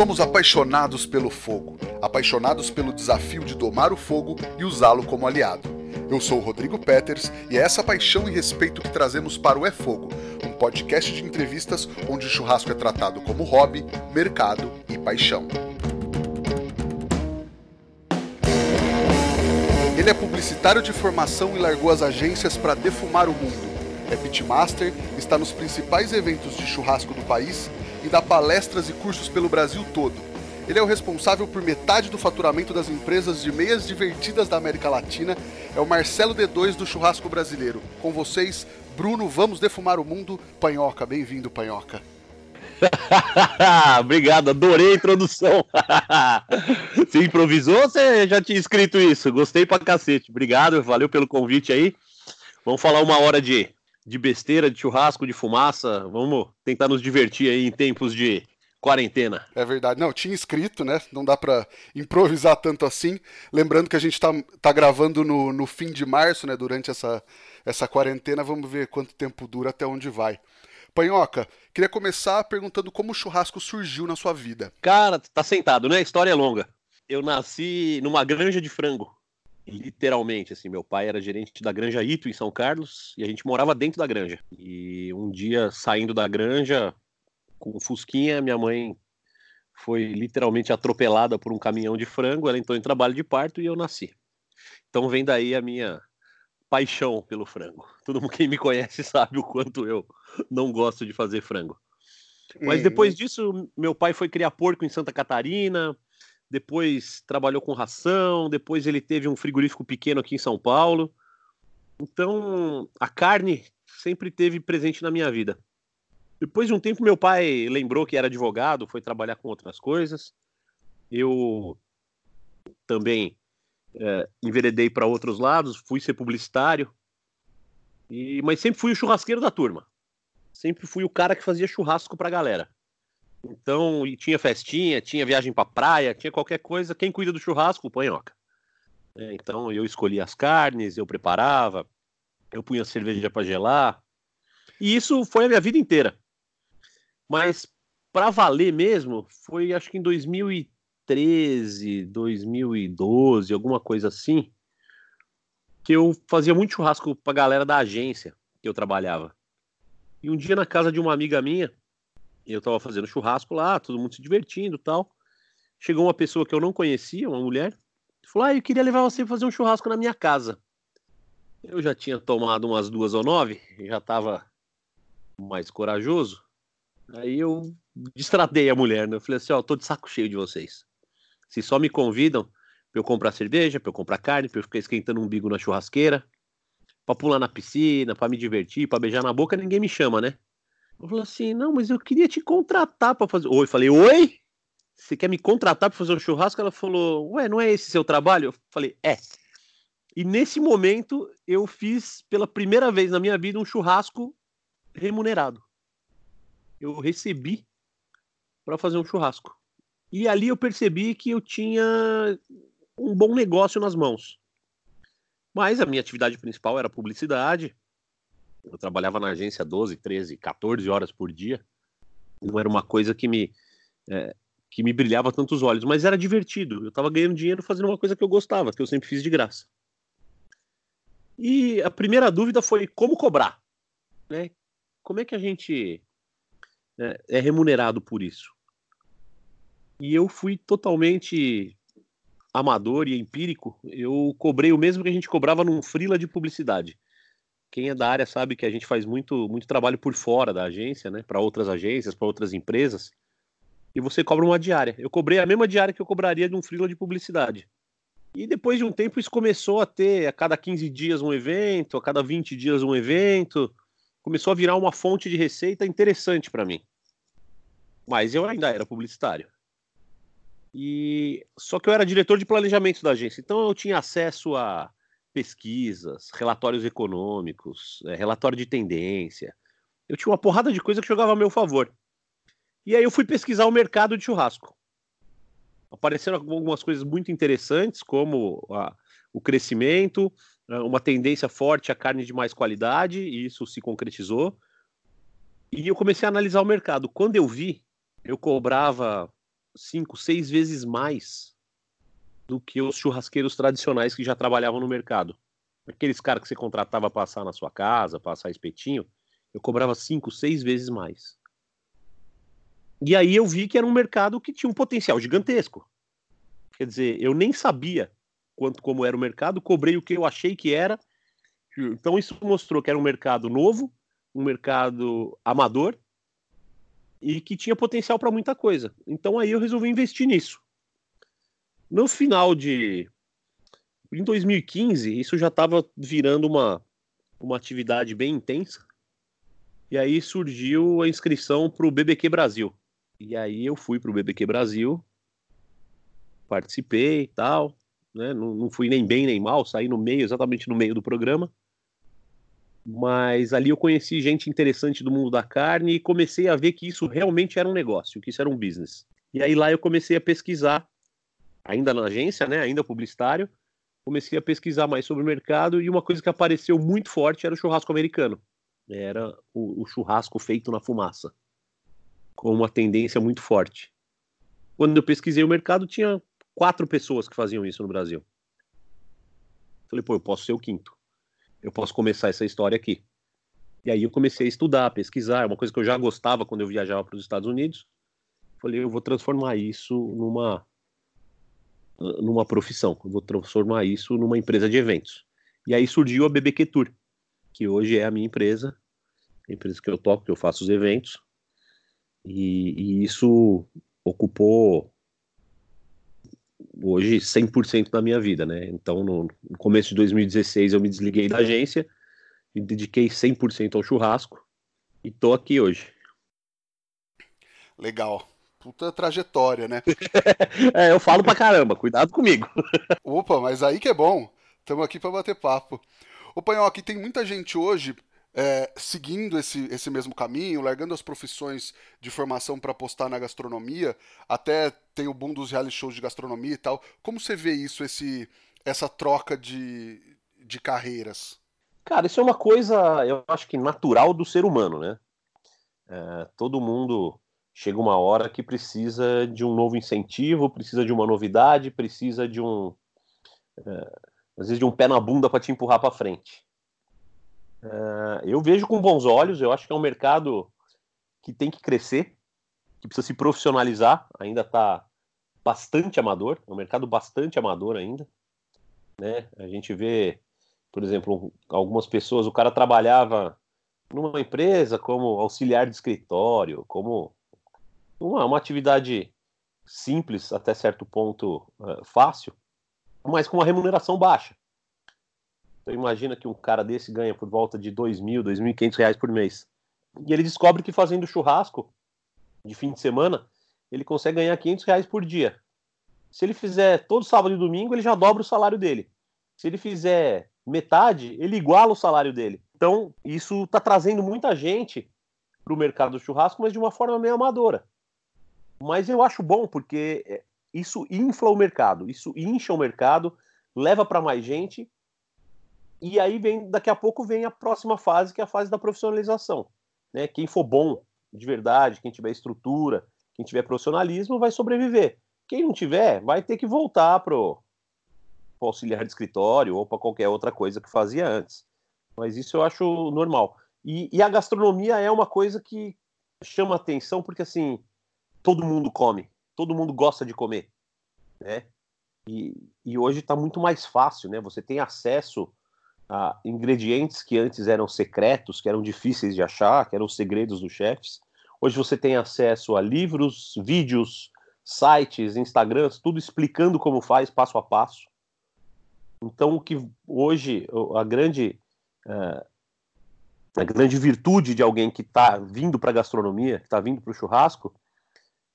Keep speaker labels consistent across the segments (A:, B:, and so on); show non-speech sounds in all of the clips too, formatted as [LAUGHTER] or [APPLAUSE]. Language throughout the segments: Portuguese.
A: Somos apaixonados pelo fogo, apaixonados pelo desafio de domar o fogo e usá-lo como aliado. Eu sou o Rodrigo Peters e é essa paixão e respeito que trazemos para o É Fogo, um podcast de entrevistas onde o churrasco é tratado como hobby, mercado e paixão. Ele é publicitário de formação e largou as agências para defumar o mundo. É pitmaster, está nos principais eventos de churrasco do país e dá palestras e cursos pelo Brasil todo. Ele é o responsável por metade do faturamento das empresas de meias divertidas da América Latina. É o Marcelo D2 do churrasco brasileiro. Com vocês, Bruno, vamos defumar o mundo. Panhoca, bem-vindo, Panhoca. [LAUGHS]
B: Obrigado, adorei a introdução. [LAUGHS] você improvisou ou você já tinha escrito isso? Gostei pra cacete. Obrigado, valeu pelo convite aí. Vamos falar uma hora de de besteira, de churrasco, de fumaça. Vamos tentar nos divertir aí em tempos de quarentena.
A: É verdade. Não, tinha escrito, né? Não dá para improvisar tanto assim. Lembrando que a gente tá, tá gravando no, no fim de março, né? Durante essa, essa quarentena. Vamos ver quanto tempo dura, até onde vai. Panhoca, queria começar perguntando como o churrasco surgiu na sua vida.
B: Cara, tá sentado, né? A história é longa. Eu nasci numa granja de frango literalmente, assim, meu pai era gerente da Granja Ito em São Carlos e a gente morava dentro da granja. E um dia saindo da granja com um fusquinha, minha mãe foi literalmente atropelada por um caminhão de frango, ela entrou em trabalho de parto e eu nasci. Então vem daí a minha paixão pelo frango. [LAUGHS] Todo mundo que me conhece sabe o quanto eu não gosto de fazer frango. Mas depois disso, meu pai foi criar porco em Santa Catarina, depois trabalhou com ração, depois ele teve um frigorífico pequeno aqui em São Paulo. Então, a carne sempre teve presente na minha vida. Depois de um tempo, meu pai lembrou que era advogado, foi trabalhar com outras coisas. Eu também é, enveredei para outros lados, fui ser publicitário, e, mas sempre fui o churrasqueiro da turma. Sempre fui o cara que fazia churrasco para a galera. Então, e tinha festinha, tinha viagem pra praia, tinha qualquer coisa. Quem cuida do churrasco? O panhoca. É, então, eu escolhia as carnes, eu preparava, eu punha cerveja para gelar. E isso foi a minha vida inteira. Mas para valer mesmo, foi acho que em 2013, 2012, alguma coisa assim, que eu fazia muito churrasco pra galera da agência que eu trabalhava. E um dia na casa de uma amiga minha, eu tava fazendo churrasco lá, todo mundo se divertindo tal. Chegou uma pessoa que eu não conhecia, uma mulher, falou: Ah, eu queria levar você pra fazer um churrasco na minha casa. Eu já tinha tomado umas duas ou nove, já tava mais corajoso. Aí eu destratei a mulher, né? Eu falei assim: Ó, tô de saco cheio de vocês. Se só me convidam pra eu comprar cerveja, pra eu comprar carne, pra eu ficar esquentando um umbigo na churrasqueira, pra pular na piscina, pra me divertir, pra beijar na boca, ninguém me chama, né? Eu falei assim, não, mas eu queria te contratar para fazer. Oi, falei, oi? Você quer me contratar para fazer um churrasco? Ela falou, ué, não é esse seu trabalho? Eu falei, é. E nesse momento eu fiz pela primeira vez na minha vida um churrasco remunerado. Eu recebi para fazer um churrasco. E ali eu percebi que eu tinha um bom negócio nas mãos. Mas a minha atividade principal era publicidade. Eu trabalhava na agência 12, 13, 14 horas por dia. Não era uma coisa que me, é, que me brilhava tanto os olhos, mas era divertido. Eu estava ganhando dinheiro fazendo uma coisa que eu gostava, que eu sempre fiz de graça. E a primeira dúvida foi como cobrar, né? Como é que a gente é, é remunerado por isso? E eu fui totalmente amador e empírico. Eu cobrei o mesmo que a gente cobrava num frila de publicidade quem é da área sabe que a gente faz muito, muito trabalho por fora da agência, né? Para outras agências, para outras empresas. E você cobra uma diária. Eu cobrei a mesma diária que eu cobraria de um freela de publicidade. E depois de um tempo isso começou a ter a cada 15 dias um evento, a cada 20 dias um evento. Começou a virar uma fonte de receita interessante para mim. Mas eu ainda era publicitário. E só que eu era diretor de planejamento da agência, então eu tinha acesso a pesquisas, relatórios econômicos, é, relatório de tendência. Eu tinha uma porrada de coisa que jogava a meu favor. E aí eu fui pesquisar o mercado de churrasco. Apareceram algumas coisas muito interessantes, como a, o crescimento, né, uma tendência forte a carne de mais qualidade, e isso se concretizou. E eu comecei a analisar o mercado. Quando eu vi, eu cobrava cinco, seis vezes mais do que os churrasqueiros tradicionais que já trabalhavam no mercado. Aqueles caras que você contratava passar na sua casa, passar espetinho, eu cobrava cinco, seis vezes mais. E aí eu vi que era um mercado que tinha um potencial gigantesco. Quer dizer, eu nem sabia quanto como era o mercado, cobrei o que eu achei que era. Então isso mostrou que era um mercado novo, um mercado amador e que tinha potencial para muita coisa. Então aí eu resolvi investir nisso. No final de em 2015, isso já estava virando uma uma atividade bem intensa. E aí surgiu a inscrição para o BBQ Brasil. E aí eu fui para o BBQ Brasil, participei e tal, né? Não, não fui nem bem nem mal, saí no meio, exatamente no meio do programa. Mas ali eu conheci gente interessante do mundo da carne e comecei a ver que isso realmente era um negócio, que isso era um business. E aí lá eu comecei a pesquisar, ainda na agência, né? Ainda publicitário, comecei a pesquisar mais sobre o mercado e uma coisa que apareceu muito forte era o churrasco americano. Era o, o churrasco feito na fumaça com uma tendência muito forte. Quando eu pesquisei o mercado, tinha quatro pessoas que faziam isso no Brasil. Falei, pô, eu posso ser o quinto. Eu posso começar essa história aqui. E aí eu comecei a estudar, a pesquisar, uma coisa que eu já gostava quando eu viajava para os Estados Unidos. Falei, eu vou transformar isso numa numa profissão, eu vou transformar isso numa empresa de eventos. E aí surgiu a BBQ Tour, que hoje é a minha empresa, a empresa que eu toco, que eu faço os eventos. E, e isso ocupou hoje 100% da minha vida, né? Então, no, no, começo de 2016, eu me desliguei da agência, me dediquei 100% ao churrasco e tô aqui hoje.
A: Legal. Puta trajetória, né? [LAUGHS]
B: é, eu falo pra caramba, cuidado comigo. [LAUGHS]
A: Opa, mas aí que é bom. Estamos aqui para bater papo. Ô, Panhoque, tem muita gente hoje é, seguindo esse, esse mesmo caminho, largando as profissões de formação para apostar na gastronomia, até tem o boom dos reality shows de gastronomia e tal. Como você vê isso, esse, essa troca de, de carreiras?
B: Cara, isso é uma coisa, eu acho que natural do ser humano, né? É, todo mundo chega uma hora que precisa de um novo incentivo, precisa de uma novidade, precisa de um. É, às vezes de um pé na bunda para te empurrar para frente. Uh, eu vejo com bons olhos, eu acho que é um mercado que tem que crescer, que precisa se profissionalizar, ainda está bastante amador, é um mercado bastante amador ainda. Né? A gente vê, por exemplo, algumas pessoas, o cara trabalhava numa empresa como auxiliar de escritório, como uma, uma atividade simples, até certo ponto uh, fácil, mas com uma remuneração baixa. Então imagina que um cara desse ganha por volta de dois mil, dois mil e quinhentos reais por mês. E ele descobre que fazendo churrasco de fim de semana, ele consegue ganhar 500 reais por dia. Se ele fizer todo sábado e domingo, ele já dobra o salário dele. Se ele fizer metade, ele iguala o salário dele. Então, isso está trazendo muita gente para o mercado do churrasco, mas de uma forma meio amadora. Mas eu acho bom, porque é, isso infla o mercado, isso incha o mercado, leva para mais gente e aí vem, daqui a pouco vem a próxima fase, que é a fase da profissionalização. Né? Quem for bom de verdade, quem tiver estrutura, quem tiver profissionalismo, vai sobreviver. Quem não tiver, vai ter que voltar pro, pro auxiliar de escritório ou para qualquer outra coisa que fazia antes. Mas isso eu acho normal. E, e, a gastronomia é uma coisa que chama atenção porque assim todo mundo come, todo mundo gosta de comer, né? E, e hoje está muito mais fácil, né? Você tem acesso ah, ingredientes que antes eram secretos, que eram difíceis de achar, que eram os segredos dos chefes. Hoje você tem acesso a livros, vídeos, sites, Instagrams, tudo explicando como faz passo a passo. Então, o que hoje a grande uh, a grande virtude de alguém que está vindo para a gastronomia, que está vindo para o churrasco,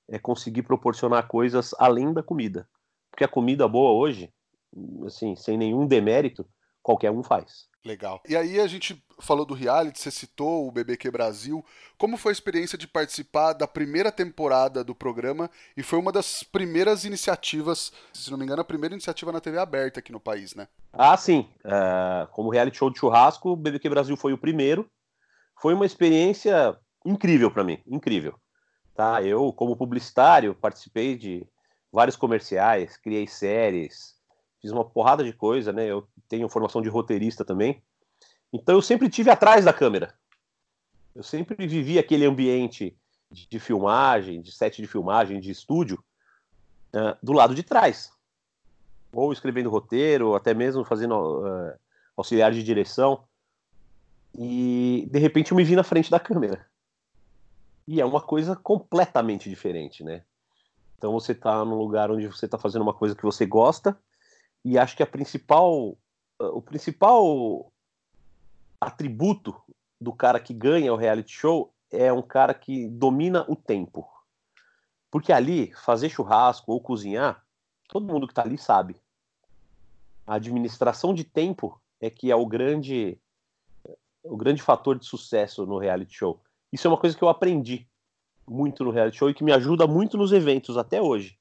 B: é conseguir proporcionar coisas além da comida. Porque a comida boa hoje, assim, sem nenhum demérito, qualquer um faz.
A: Legal. E aí a gente falou do reality, você citou o BBQ Brasil. Como foi a experiência de participar da primeira temporada do programa? E foi uma das primeiras iniciativas, se não me engano, a primeira iniciativa na TV aberta aqui no país, né?
B: Ah, sim. Uh, como reality show de churrasco, o BBQ Brasil foi o primeiro. Foi uma experiência incrível para mim, incrível. Tá? Eu, como publicitário, participei de vários comerciais, criei séries, fiz uma porrada de coisa, né? Eu tenho formação de roteirista também. Então eu sempre tive atrás da câmera. Eu sempre vivi aquele ambiente de, filmagem, de set de filmagem, de estúdio, uh, do lado de trás. Ou escrevendo roteiro, ou até mesmo fazendo uh, auxiliar de direção. E de repente eu me vi na frente da câmera. E é uma coisa completamente diferente, né? Então você está num lugar onde você está fazendo uma coisa que você gosta e acho que a principal, o principal atributo do cara que ganha o reality show é um cara que domina o tempo. Porque ali, fazer churrasco ou cozinhar, todo mundo que está ali sabe. A administração de tempo é que é o grande o grande fator de sucesso no reality show. Isso é uma coisa que eu aprendi muito no reality show e que me ajuda muito nos eventos até hoje.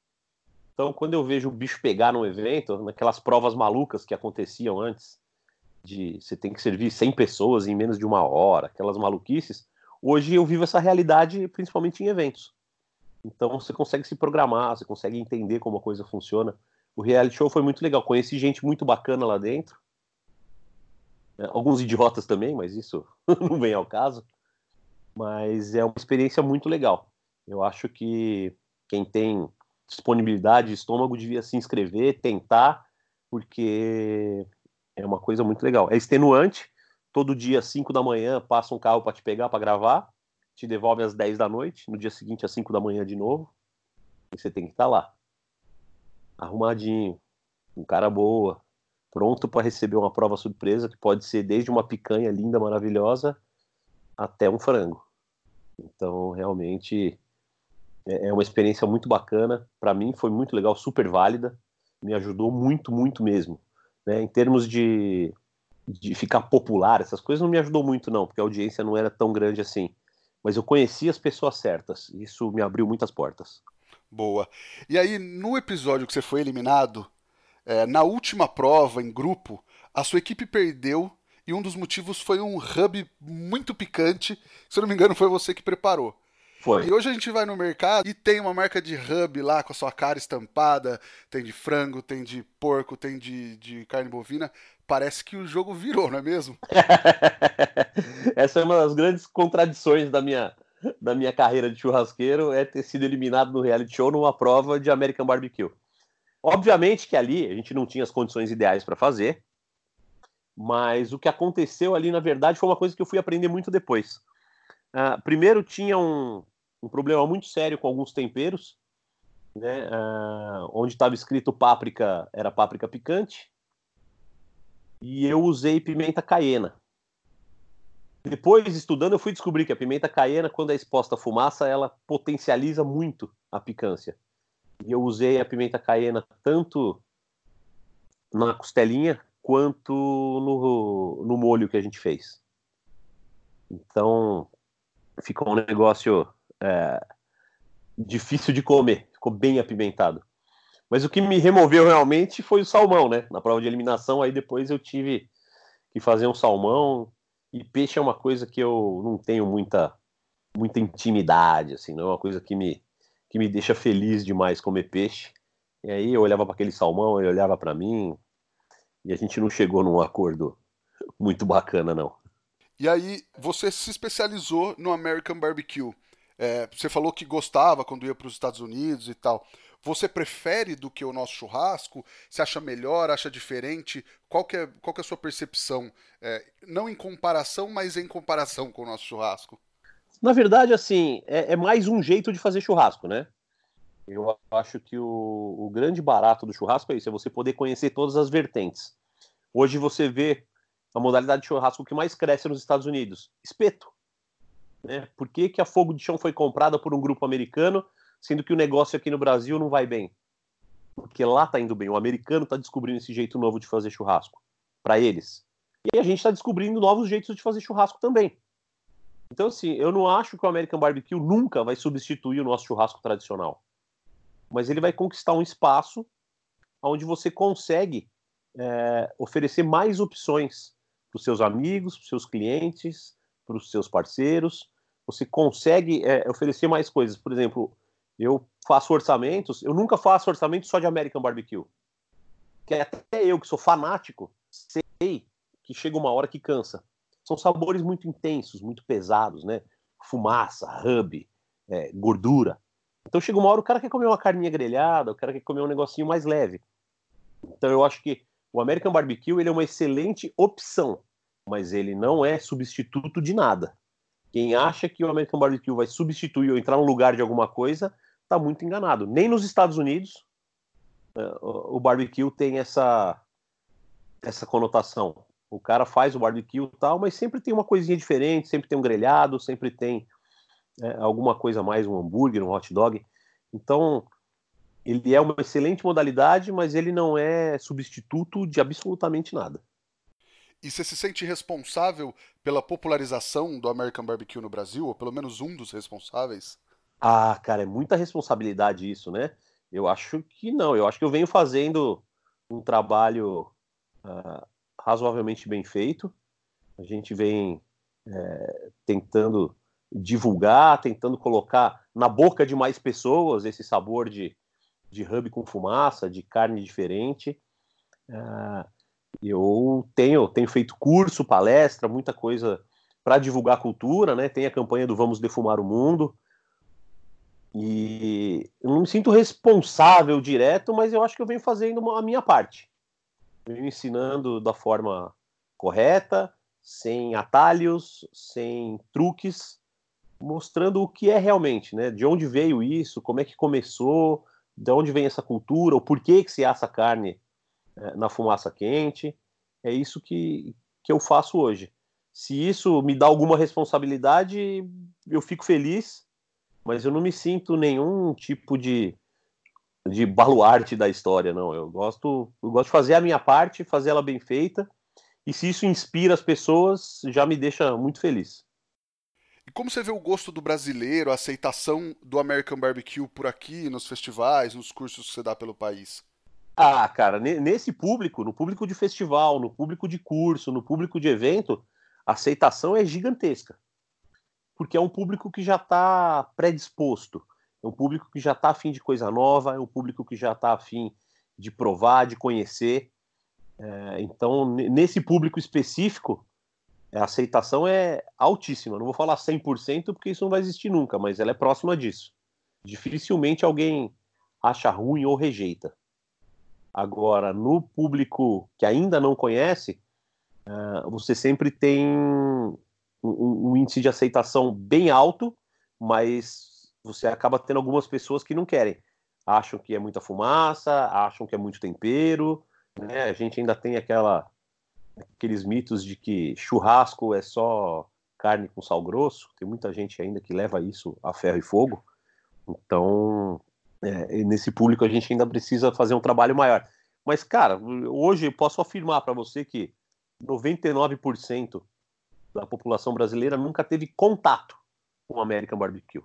B: Então, quando eu vejo o bicho pegar num evento, naquelas provas malucas que aconteciam antes, de você tem que servir 100 pessoas em menos de uma hora, aquelas maluquices, hoje eu vivo essa realidade principalmente em eventos. Então, você consegue se programar, você consegue entender como a coisa funciona. O reality show foi muito legal, conheci gente muito bacana lá dentro. É, alguns idiotas também, mas isso [LAUGHS] não vem ao caso mas é uma experiência muito legal. Eu acho que quem tem disponibilidade de estômago devia se inscrever, tentar, porque é uma coisa muito legal. É extenuante, todo dia, 5 da manhã, passa um carro para te pegar para gravar, te devolve às 10 da noite, no dia seguinte às 5 da manhã de novo, e você tem que estar tá lá. Arrumadinho, um cara boa, pronto para receber uma prova surpresa, que pode ser desde uma picanha linda, maravilhosa, até um frango. Então, realmente é, é uma experiência muito bacana. Para mim, foi muito legal, super válida. Me ajudou muito, muito mesmo. Né? Em termos de, de ficar popular, essas coisas não me ajudou muito, não, porque a audiência não era tão grande assim. Mas eu conheci as pessoas certas. Isso me abriu muitas portas.
A: Boa. E aí, no episódio que você foi eliminado, é, na última prova em grupo, a sua equipe perdeu e um dos motivos foi um hub muito picante. Se eu não me engano, foi você que preparou.
B: Foi.
A: E hoje a gente vai no mercado e tem uma marca de hub lá com a sua cara estampada. Tem de frango, tem de porco, tem de, de carne bovina. Parece que o jogo virou, não é mesmo? [LAUGHS]
B: Essa é uma das grandes contradições da minha, da minha carreira de churrasqueiro, é ter sido eliminado no reality show numa prova de American Barbecue. Obviamente que ali a gente não tinha as condições ideais para fazer, mas o que aconteceu ali, na verdade, foi uma coisa que eu fui aprender muito depois. Uh, primeiro, tinha um, um, problema muito sério com alguns temperos, né? Uh, onde estava escrito páprica, era páprica picante, e eu usei pimenta caiena. Depois, estudando, eu fui descobrir que a pimenta caiena, quando é exposta à fumaça, ela potencializa muito a picância. E eu usei a pimenta caiena tanto na costelinha quanto no, no molho que a gente fez. Então, ficou um negócio é, difícil de comer, ficou bem apimentado. Mas o que me removeu realmente foi o salmão, né? Na prova de eliminação, aí depois eu tive que fazer um salmão. E peixe é uma coisa que eu não tenho muita, muita intimidade, assim, não é uma coisa que me, que me deixa feliz demais comer peixe. E aí eu olhava para aquele salmão, ele olhava para mim, e a gente não chegou num acordo muito bacana, não.
A: E aí, você se especializou no American Barbecue. É, você falou que gostava quando ia para os Estados Unidos e tal. Você prefere do que o nosso churrasco? Você acha melhor, acha diferente? Qual que é, qual que é a sua percepção? É, não em comparação, mas em comparação com o nosso churrasco.
B: Na verdade, assim, é, é mais um jeito de fazer churrasco, né? Eu acho que o, o, grande barato do churrasco é isso, é você poder conhecer todas as vertentes. Hoje você vê a modalidade de churrasco que mais cresce nos Estados Unidos, espeto. Né? Por que, que a Fogo de Chão foi comprada por um grupo americano, sendo que o negócio aqui no Brasil não vai bem? Porque lá tá indo bem, o americano tá descobrindo esse jeito novo de fazer churrasco, para eles. E a gente está descobrindo novos jeitos de fazer churrasco também. Então, assim, eu não acho que o American Barbecue nunca vai substituir o nosso churrasco tradicional mas ele vai conquistar um espaço onde você consegue é, oferecer mais opções para os seus amigos, para os seus clientes, para os seus parceiros, você consegue é, oferecer mais coisas. Por exemplo, eu faço orçamentos, eu nunca faço orçamento só de American Barbecue. Que até eu, que sou fanático, sei que chega uma hora que cansa. São sabores muito intensos, muito pesados, né? Fumaça, hub, é, gordura. Então chega uma hora o cara quer comer uma carninha grelhada, o cara quer comer um negocinho mais leve. Então eu acho que o American Barbecue ele é uma excelente opção, mas ele não é substituto de nada. Quem acha que o American Barbecue vai substituir ou entrar no lugar de alguma coisa, está muito enganado. Nem nos Estados Unidos é, o barbecue tem essa essa conotação. O cara faz o barbecue e tal, mas sempre tem uma coisinha diferente, sempre tem um grelhado, sempre tem é, alguma coisa mais, um hambúrguer, um hot dog. Então, ele é uma excelente modalidade, mas ele não é substituto de absolutamente nada.
A: E você se sente responsável pela popularização do American Barbecue no Brasil, ou pelo menos um dos responsáveis?
B: Ah, cara, é muita responsabilidade isso, né? Eu acho que não. Eu acho que eu venho fazendo um trabalho uh, razoavelmente bem feito. A gente vem é, tentando divulgar, tentando colocar na boca de mais pessoas esse sabor de, de hub com fumaça, de carne diferente. Uh, eu tenho, tenho feito curso, palestra, muita coisa para divulgar a cultura, né? Tem a campanha do Vamos Defumar o Mundo. E eu não me sinto responsável direto, mas eu acho que eu venho fazendo a minha parte. Venho ensinando da forma correta, sem atalhos, sem truques, mostrando o que é realmente, né? De onde veio isso, como é que começou, de onde vem essa cultura, o porquê que se assa carne é, na fumaça quente. É isso que, que eu faço hoje. Se isso me dá alguma responsabilidade, eu fico feliz, mas eu não me sinto nenhum tipo de, de baluarte da história, não. Eu gosto, eu gosto de fazer a minha parte, fazer ela bem feita, e se isso inspira as pessoas, já me deixa muito feliz.
A: Como você vê o gosto do brasileiro, a aceitação do American Barbecue por aqui, nos festivais, nos cursos que você dá pelo país?
B: Ah, cara, nesse público, no público de festival, no público de curso, no público de evento, a aceitação é gigantesca. Porque é um público que já está predisposto, é um público que já está afim de coisa nova, é um público que já está afim de provar, de conhecer. É, então, nesse público específico, a aceitação é altíssima. Não vou falar 100% porque isso não vai existir nunca, mas ela é próxima disso. Dificilmente alguém acha ruim ou rejeita. Agora, no público que ainda não conhece, uh, você sempre tem um, índice de aceitação bem alto, mas você acaba tendo algumas pessoas que não querem. Acham que é muita fumaça, acham que é muito tempero. Né? A gente ainda tem aquela, aqueles mitos de que churrasco é só carne com sal grosso. Tem muita gente ainda que leva isso a ferro e fogo. Então, é, nesse público a gente ainda precisa fazer um trabalho maior. Mas, cara, hoje posso afirmar para você que 99% da população brasileira nunca teve contato com American Barbecue.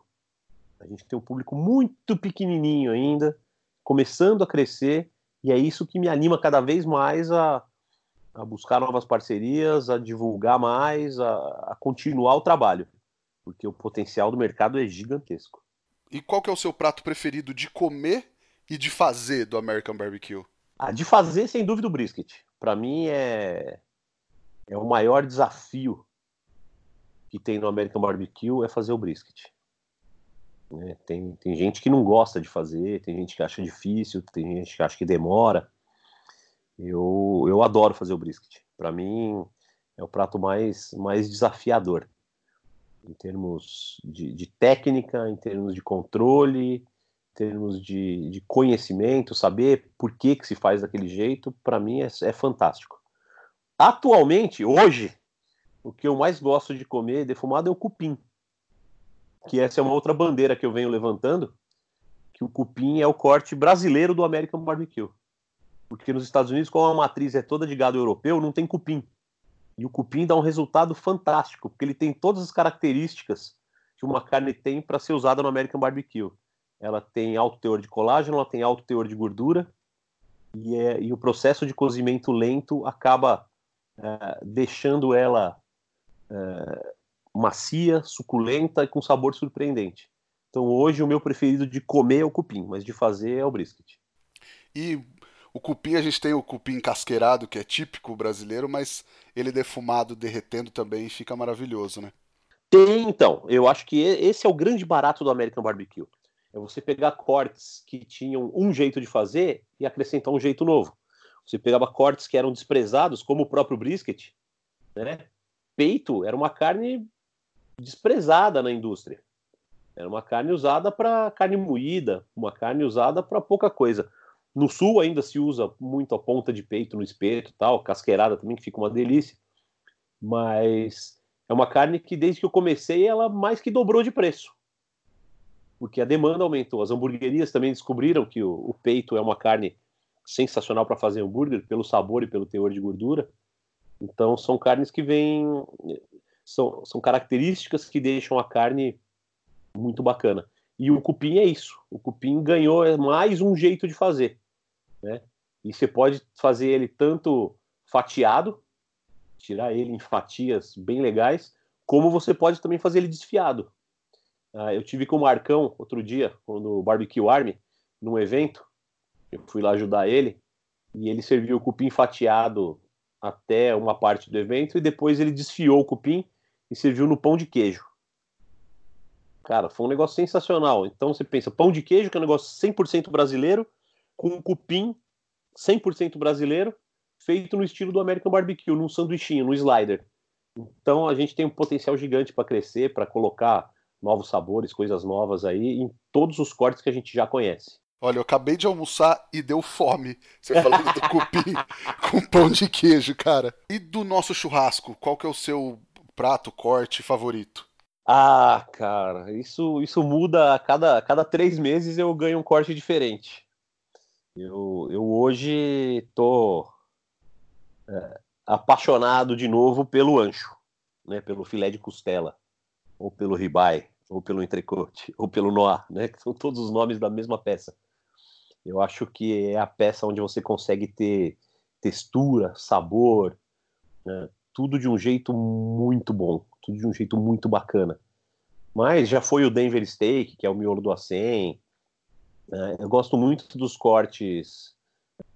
B: A gente tem um público muito pequenininho ainda, começando a crescer, e é isso que me anima cada vez mais a, a buscar novas parcerias, a divulgar mais, a, a continuar o trabalho, porque o potencial do mercado é gigantesco.
A: E qual que é o seu prato preferido de comer e de fazer do American Barbecue?
B: Ah, de fazer, sem dúvida, o brisket. Para mim é é o maior desafio que tem no American Barbecue é fazer o brisket. É, tem, tem gente que não gosta de fazer, tem gente que acha difícil, tem gente que acha que demora. Eu, eu adoro fazer o brisket. Para mim é o prato mais, mais desafiador em termos de, de, técnica, em termos de controle, em termos de, de, conhecimento, saber por que, que se faz daquele jeito, para mim é, é, fantástico. Atualmente, hoje, o que eu mais gosto de comer defumado é o cupim, que essa é uma outra bandeira que eu venho levantando, que o cupim é o corte brasileiro do American Barbecue. Porque nos Estados Unidos, como a matriz é toda de gado europeu, não tem cupim. E o cupim dá um resultado fantástico, porque ele tem todas as características que uma carne tem para ser usada no American Barbecue. Ela tem alto teor de colágeno, ela tem alto teor de gordura, e, é, e o processo de cozimento lento acaba é, deixando ela é, macia, suculenta e com sabor surpreendente. Então hoje o meu preferido de comer é o cupim, mas de fazer é o brisket.
A: E o cupim, a gente tem o cupim casqueirado, que é típico brasileiro, mas ele defumado, derretendo também fica maravilhoso, né?
B: Tem, então. Eu acho que esse é o grande barato do American Barbecue. É você pegar cortes que tinham um jeito de fazer e acrescentar um jeito novo. Você pegava cortes que eram desprezados, como o próprio brisket, né? Peito era uma carne desprezada na indústria. Era uma carne usada para carne moída, uma carne usada para pouca coisa. No sul ainda se usa muito a ponta de peito no espeto, tal, casqueirada também que fica uma delícia. Mas é uma carne que desde que eu comecei ela mais que dobrou de preço. Porque a demanda aumentou. As hamburguerias também descobriram que o, o peito é uma carne sensacional para fazer hambúrguer pelo sabor e pelo teor de gordura. Então são carnes que vêm são, são características que deixam a carne muito bacana. E o cupim é isso. O cupim ganhou mais um jeito de fazer. Né? E você pode fazer ele tanto fatiado, tirar ele em fatias bem legais, como você pode também fazer ele desfiado. Ah, eu tive com o Marcão outro dia, no Barbecue Army, num evento. Eu fui lá ajudar ele e ele serviu o cupim fatiado até uma parte do evento e depois ele desfiou o cupim e serviu no pão de queijo. Cara, foi um negócio sensacional. Então você pensa, pão de queijo, que é um negócio 100% brasileiro, com um cupim 100% brasileiro, feito no estilo do American Barbecue, num sanduichinho, no slider. Então a gente tem um potencial gigante para crescer, para colocar novos sabores, coisas novas aí em todos os cortes que a gente já conhece.
A: Olha, eu acabei de almoçar e deu fome. Você falando do [LAUGHS] cupim com pão de queijo, cara. E do nosso churrasco, qual que é o seu prato, corte favorito?
B: Ah, cara, isso, isso muda a cada, a cada três meses eu ganho um corte diferente. Eu, eu hoje tô é, apaixonado de novo pelo ancho, né, pelo filé de costela, ou pelo ribeye, ou pelo entrecote, [LAUGHS] ou pelo noir, né, que são todos os nomes da mesma peça. Eu acho que é a peça onde você consegue ter textura, sabor, né? tudo de um jeito muito bom, tudo de um jeito muito bacana. Mas já foi o Denver Steak, que é o miolo do acém. Né? Eu gosto muito dos cortes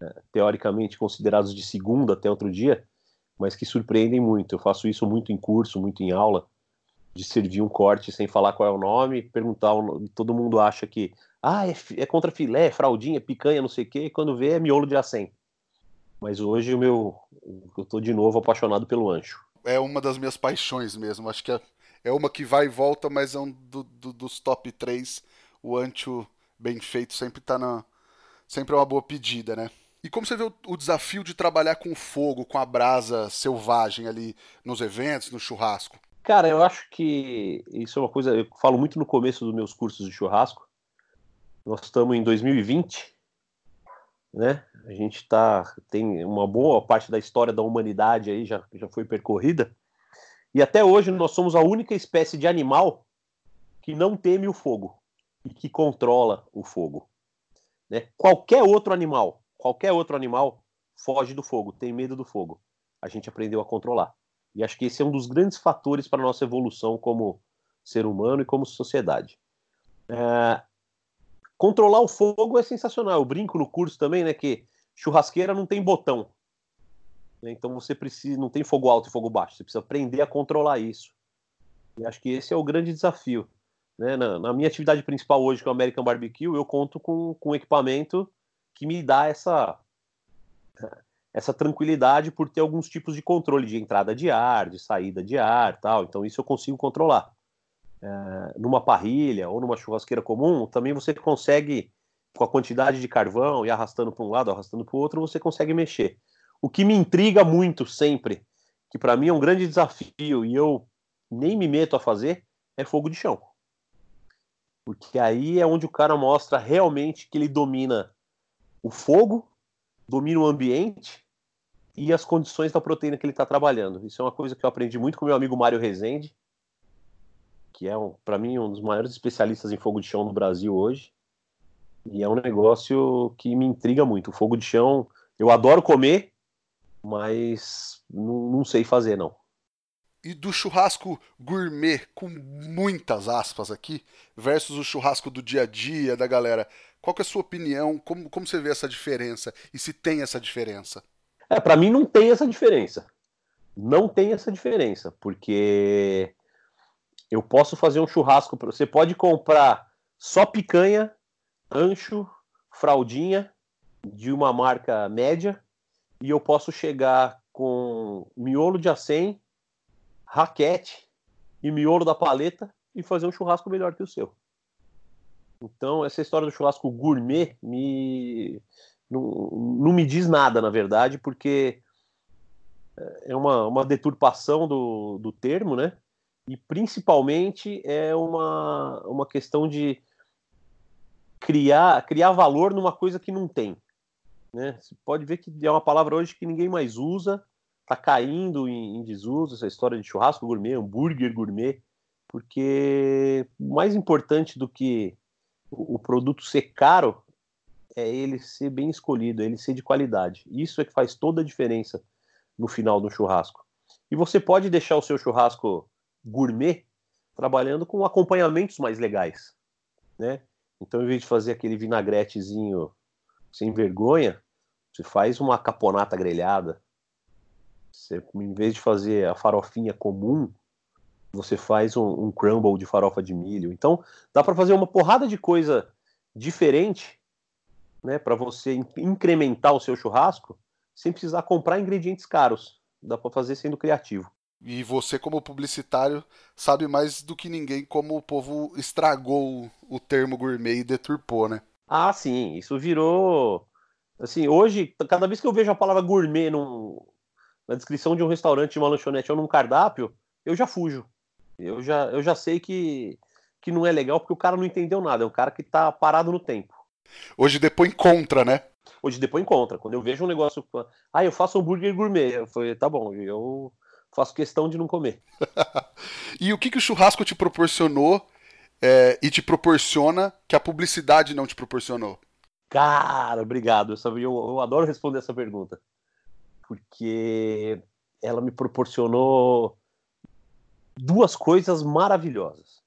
B: né, teoricamente considerados de segunda até outro dia, mas que surpreendem muito. Eu faço isso muito em curso, muito em aula, de servir um corte sem falar qual é o nome, perguntar, todo mundo acha que ah, é, é contra filé, é fraldinha, picanha, não sei o quê, e quando vê é miolo de acém. Mas hoje o meu, eu tô de novo apaixonado pelo ancho.
A: É uma das minhas paixões mesmo. Acho que é, é uma que vai e volta, mas é um do, do, dos top 3. O ancho bem feito sempre tá na. Sempre é uma boa pedida, né? E como você vê o, o, desafio de trabalhar com fogo, com a brasa selvagem ali nos eventos, no churrasco?
B: Cara, eu acho que isso é uma coisa. Eu falo muito no começo dos meus cursos de churrasco. Nós estamos em 2020, né? A gente está tem uma boa parte da história da humanidade aí já, já foi percorrida. E até hoje nós somos a única espécie de animal que não teme o fogo e que controla o fogo. Né? Qualquer outro animal, qualquer outro animal foge do fogo, tem medo do fogo. A gente aprendeu a controlar. E acho que esse é um dos grandes fatores para a nossa evolução como ser humano e como sociedade. É, Controlar o fogo é sensacional. Eu brinco no curso também, né? Que churrasqueira não tem botão. Né, então você precisa, não tem fogo alto e fogo baixo. Você precisa aprender a controlar isso. E acho que esse é o grande desafio. Né? Na, na, minha atividade principal hoje, que é o American Barbecue, eu conto com, com equipamento que me dá essa, essa tranquilidade por ter alguns tipos de controle de entrada de ar, de saída de ar, tal. Então isso eu consigo controlar é, numa parrilha ou numa churrasqueira comum, também você consegue, com a quantidade de carvão e arrastando para um lado, arrastando para o outro, você consegue mexer. O que me intriga muito sempre, que para mim é um grande desafio e eu nem me meto a fazer, é fogo de chão. Porque aí é onde o cara mostra realmente que ele domina o fogo, domina o ambiente e as condições da proteína que ele está trabalhando. Isso é uma coisa que eu aprendi muito com meu amigo Mário Rezende, que é, um, para mim, um dos maiores especialistas em fogo de chão no Brasil hoje. E é um negócio que me intriga muito. O fogo de chão, eu adoro comer, mas não, não sei fazer, não.
A: E do churrasco gourmet, com muitas aspas aqui, versus o churrasco do dia a dia da galera, qual é a sua opinião? Como, como você vê essa diferença? E se tem essa diferença?
B: É, para mim não tem essa diferença. Não tem essa diferença, porque eu posso fazer um churrasco. Você pode comprar só picanha, ancho, fraldinha de uma marca média e eu posso chegar com miolo de acém, raquete e miolo da paleta e fazer um churrasco melhor que o seu. Então, essa história do churrasco gourmet me não, não me diz nada, na verdade, porque é uma, uma deturpação do, do termo, né? E principalmente é uma, uma questão de criar, criar valor numa coisa que não tem. Né? Você pode ver que é uma palavra hoje que ninguém mais usa, está caindo em, em, desuso essa história de churrasco gourmet, hambúrguer gourmet, porque mais importante do que o, o produto ser caro é ele ser bem escolhido, é ele ser de qualidade. Isso é que faz toda a diferença no final do churrasco. E você pode deixar o seu churrasco gourmet trabalhando com acompanhamentos mais legais, né? Então, em vez de fazer aquele vinagretezinho sem vergonha, você faz uma caponata grelhada. Você, em vez de fazer a farofinha comum, você faz um, um crumble de farofa de milho. Então, dá para fazer uma porrada de coisa diferente, né, para você incrementar o seu churrasco, sem precisar comprar ingredientes caros. Dá para fazer sendo criativo.
A: E você, como publicitário, sabe mais do que ninguém como o povo estragou o termo gourmet e deturpou, né?
B: Ah, sim, isso virou. Assim, hoje, cada vez que eu vejo a palavra gourmet num... na descrição de um restaurante, de uma lanchonete ou num cardápio, eu já fujo. Eu já, eu já sei que, que não é legal porque o cara não entendeu nada, é um cara que tá parado no tempo.
A: Hoje depois contra, né?
B: Hoje depois contra. Quando eu vejo um negócio. Ah, eu faço hambúrguer gourmet. Eu falei, tá bom, eu faço questão de não comer. [LAUGHS]
A: e o que, que o churrasco te proporcionou é, e te proporciona que a publicidade não te proporcionou?
B: Cara, obrigado. Eu, eu, eu adoro responder essa pergunta. Porque ela me proporcionou duas coisas maravilhosas.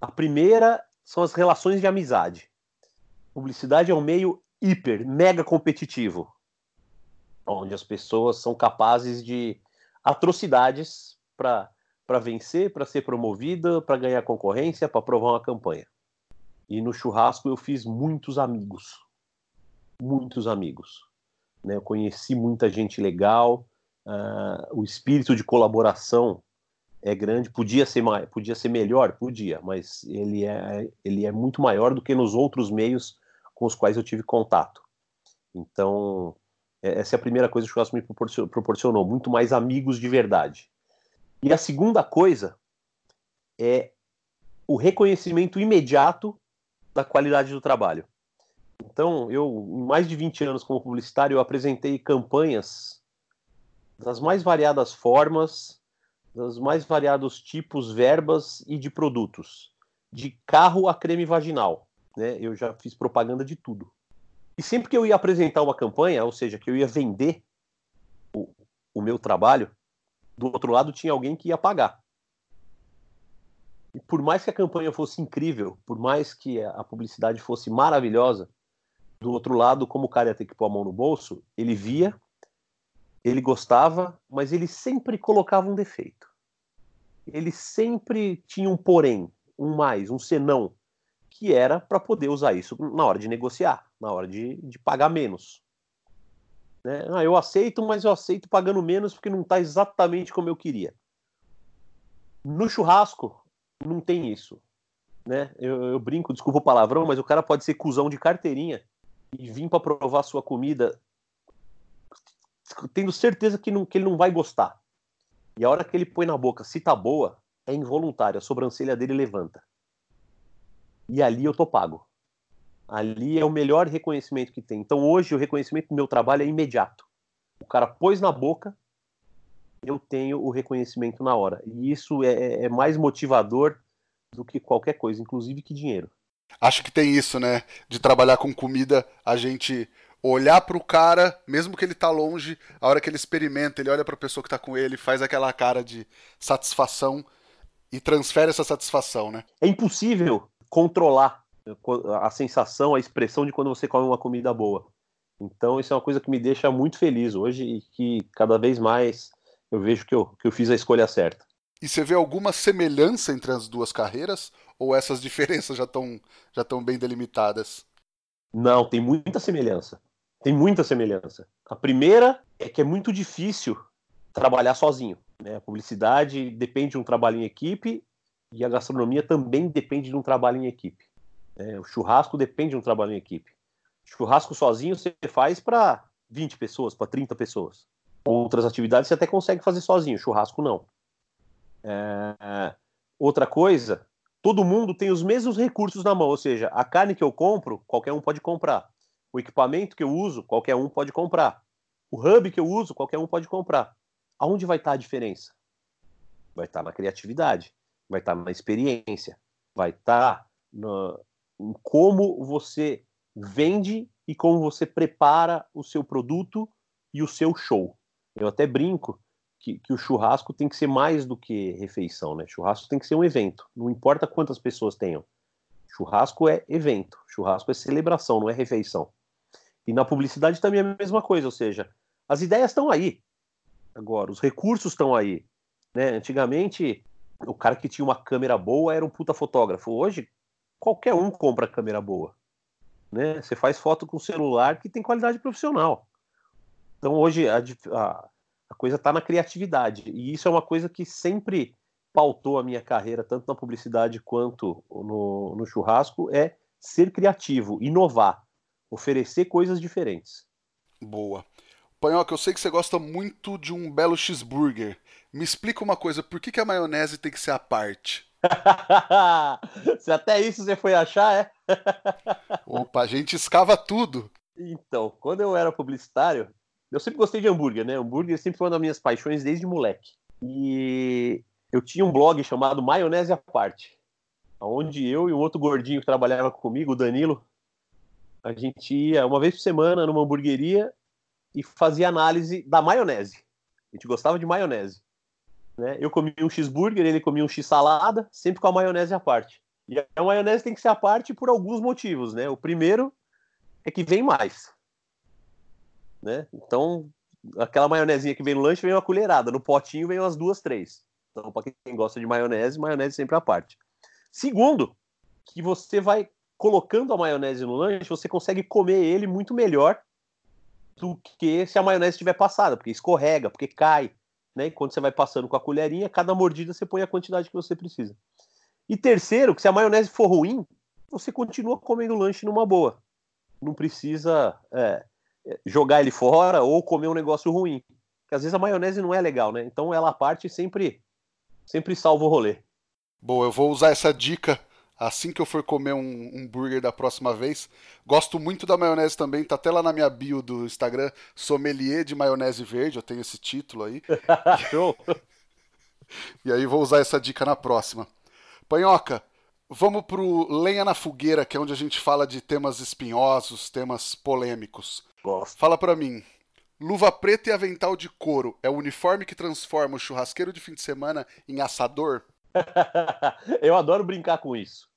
B: A primeira são as relações de amizade. Publicidade é um meio hiper, mega competitivo, onde as pessoas são capazes de atrocidades para vencer, para ser promovida, para ganhar concorrência, para provar uma campanha. E no churrasco eu fiz muitos amigos. Muitos amigos. Né? Eu conheci muita gente legal, uh, o espírito de colaboração é grande, podia ser, podia ser melhor, podia, mas ele é, ele é muito maior do que nos outros meios com os quais eu tive contato. Então, é, essa é a primeira coisa que o churrasco me proporcionou, muito mais amigos de verdade. E a segunda coisa é o reconhecimento imediato da qualidade do trabalho. Então, eu, em mais de 20 anos como publicitário, eu apresentei campanhas das mais variadas formas, dos mais variados tipos, verbas e de produtos. De carro a creme vaginal. Né? Eu já fiz propaganda de tudo. E sempre que eu ia apresentar uma campanha, ou seja, que eu ia vender o, o meu trabalho, do outro lado tinha alguém que ia pagar. E por mais que a campanha fosse incrível, por mais que a publicidade fosse maravilhosa, do outro lado, como o cara ia ter que pôr a mão no bolso, ele via, ele gostava, mas ele sempre colocava um defeito. Ele sempre tinha um porém, um mais, um senão, que era para poder usar isso na hora de negociar, na hora de, de pagar menos. Né? Ah, eu aceito, mas eu aceito pagando menos porque não está exatamente como eu queria. No churrasco, não tem isso. Né? Eu, eu, brinco, desculpa o palavrão, mas o cara pode ser cuzão de carteirinha e vir para provar sua comida tendo certeza que, não, que ele não vai gostar. E a hora que ele põe na boca, se tá boa, é involuntário, a sobrancelha dele levanta. E ali eu tô pago. Ali é o melhor reconhecimento que tem. Então hoje o reconhecimento do meu trabalho é imediato. O cara pôs na boca, eu tenho o reconhecimento na hora. E isso é, é, é mais motivador do que qualquer coisa, inclusive que dinheiro.
A: Acho que tem isso, né? De trabalhar com comida, a gente olhar para o cara, mesmo que ele tá longe, a hora que ele experimenta, ele olha para a pessoa que tá com ele, faz aquela cara de satisfação e transfere essa satisfação, né?
B: É impossível controlar a sensação, a expressão de quando você come uma comida boa. Então, isso é uma coisa que me deixa muito feliz hoje e que cada vez mais eu vejo que eu, que eu fiz a escolha certa.
A: E você vê alguma semelhança entre as duas carreiras? Ou essas [LAUGHS] diferenças já estão já bem delimitadas?
B: Não, tem muita semelhança. Tem muita semelhança. A primeira é que é muito difícil trabalhar sozinho. Né? A publicidade depende de um trabalho em equipe e a gastronomia também depende de um trabalho em equipe. É, o churrasco depende de um trabalho em equipe. Churrasco sozinho você faz para 20 pessoas, para 30 pessoas. Outras atividades você até consegue fazer sozinho, churrasco não. É... Outra coisa, todo mundo tem os mesmos recursos na mão, ou seja, a carne que eu compro, qualquer um pode comprar. O equipamento que eu uso, qualquer um pode comprar. O hub que eu uso, qualquer um pode comprar. Aonde vai estar a diferença? Vai estar na criatividade, vai estar na experiência, vai estar no, em como você vende e como você prepara o seu produto e o seu show. Eu até brinco que, que, o churrasco tem que ser mais do que refeição, né? Churrasco tem que ser um evento, não importa quantas pessoas tenham. Churrasco é evento, churrasco é celebração, não é refeição. E na publicidade também é a mesma coisa, ou seja, as ideias estão aí. Agora, os recursos estão aí. Né? Antigamente, o cara que tinha uma câmera boa era um puta fotógrafo. Hoje, qualquer um compra câmera boa. Né? Você faz foto com celular que tem qualidade profissional. Então, hoje, a, a a coisa está na criatividade. E isso é uma coisa que sempre pautou a minha carreira, tanto na publicidade quanto no, no churrasco, é ser criativo, inovar, oferecer coisas diferentes.
A: Boa. Panhoca, eu sei que você gosta muito de um belo cheeseburger. Me explica uma coisa, por que, que a maionese tem que ser à parte? [LAUGHS]
B: Se até isso você foi achar, é? [LAUGHS]
A: Opa, a gente escava tudo.
B: Então, quando eu era publicitário, eu sempre gostei de hambúrguer, né? Hambúrguer sempre foi uma das minhas paixões desde moleque. E eu tinha um blog chamado Maionese à Parte, onde eu e um outro gordinho que trabalhava comigo, o Danilo, a gente ia uma vez por semana numa hamburgueria e fazia análise da maionese. A gente gostava de maionese. Né? Eu comia um cheeseburger, ele comia um x-salada, sempre com a maionese à parte. E a maionese tem que ser à parte por alguns motivos, né? O primeiro é que vem mais né? Então, aquela maionezinha que vem no lanche vem uma colherada, no potinho vem umas duas, três. Então, para quem gosta de maionese, maionese sempre à parte. Segundo, que você vai colocando a maionese no lanche, você consegue comer ele muito melhor do que se a maionese estiver passada, porque escorrega, porque cai. Né? E quando você vai passando com a colherinha, cada mordida você põe a quantidade que você precisa. E terceiro, que se a maionese for ruim, você continua comendo o lanche numa boa. Não precisa é, jogar ele fora ou comer um negócio ruim. Porque às vezes a maionese não é legal, né? Então ela parte sempre sempre salva o rolê.
A: Bom, eu vou usar essa dica assim que eu for comer um, um, burger da próxima vez. Gosto muito da maionese também, tá até lá na minha bio do Instagram, sommelier de maionese verde, eu tenho esse título aí. [LAUGHS] Show! e aí vou usar essa dica na próxima. Panhoca, vamos pro Lenha na Fogueira, que é onde a gente fala de temas espinhosos, temas polêmicos.
B: Gosto.
A: Fala pra mim. Luva preta e avental de couro é o uniforme que transforma o churrasqueiro de fim de semana em assador? [LAUGHS]
B: eu adoro brincar com isso.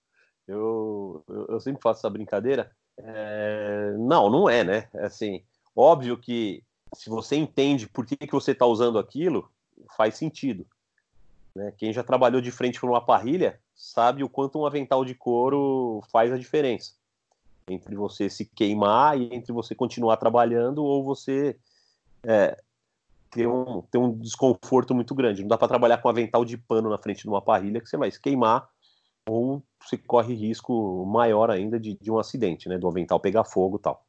B: Eu, eu, eu sempre faço essa brincadeira. É... Não, não é, né? É assim, óbvio que se você entende por que, que você está usando aquilo, faz sentido. Né? Quem já trabalhou de frente com uma parrilha sabe o quanto um avental de couro faz a diferença entre você se queimar e entre você continuar trabalhando ou você é, ter, um, ter um desconforto muito grande. Não dá para trabalhar com avental de pano na frente de uma parrilha que você vai se queimar ou você corre risco maior ainda de, de um acidente, né, do avental pegar fogo e tal.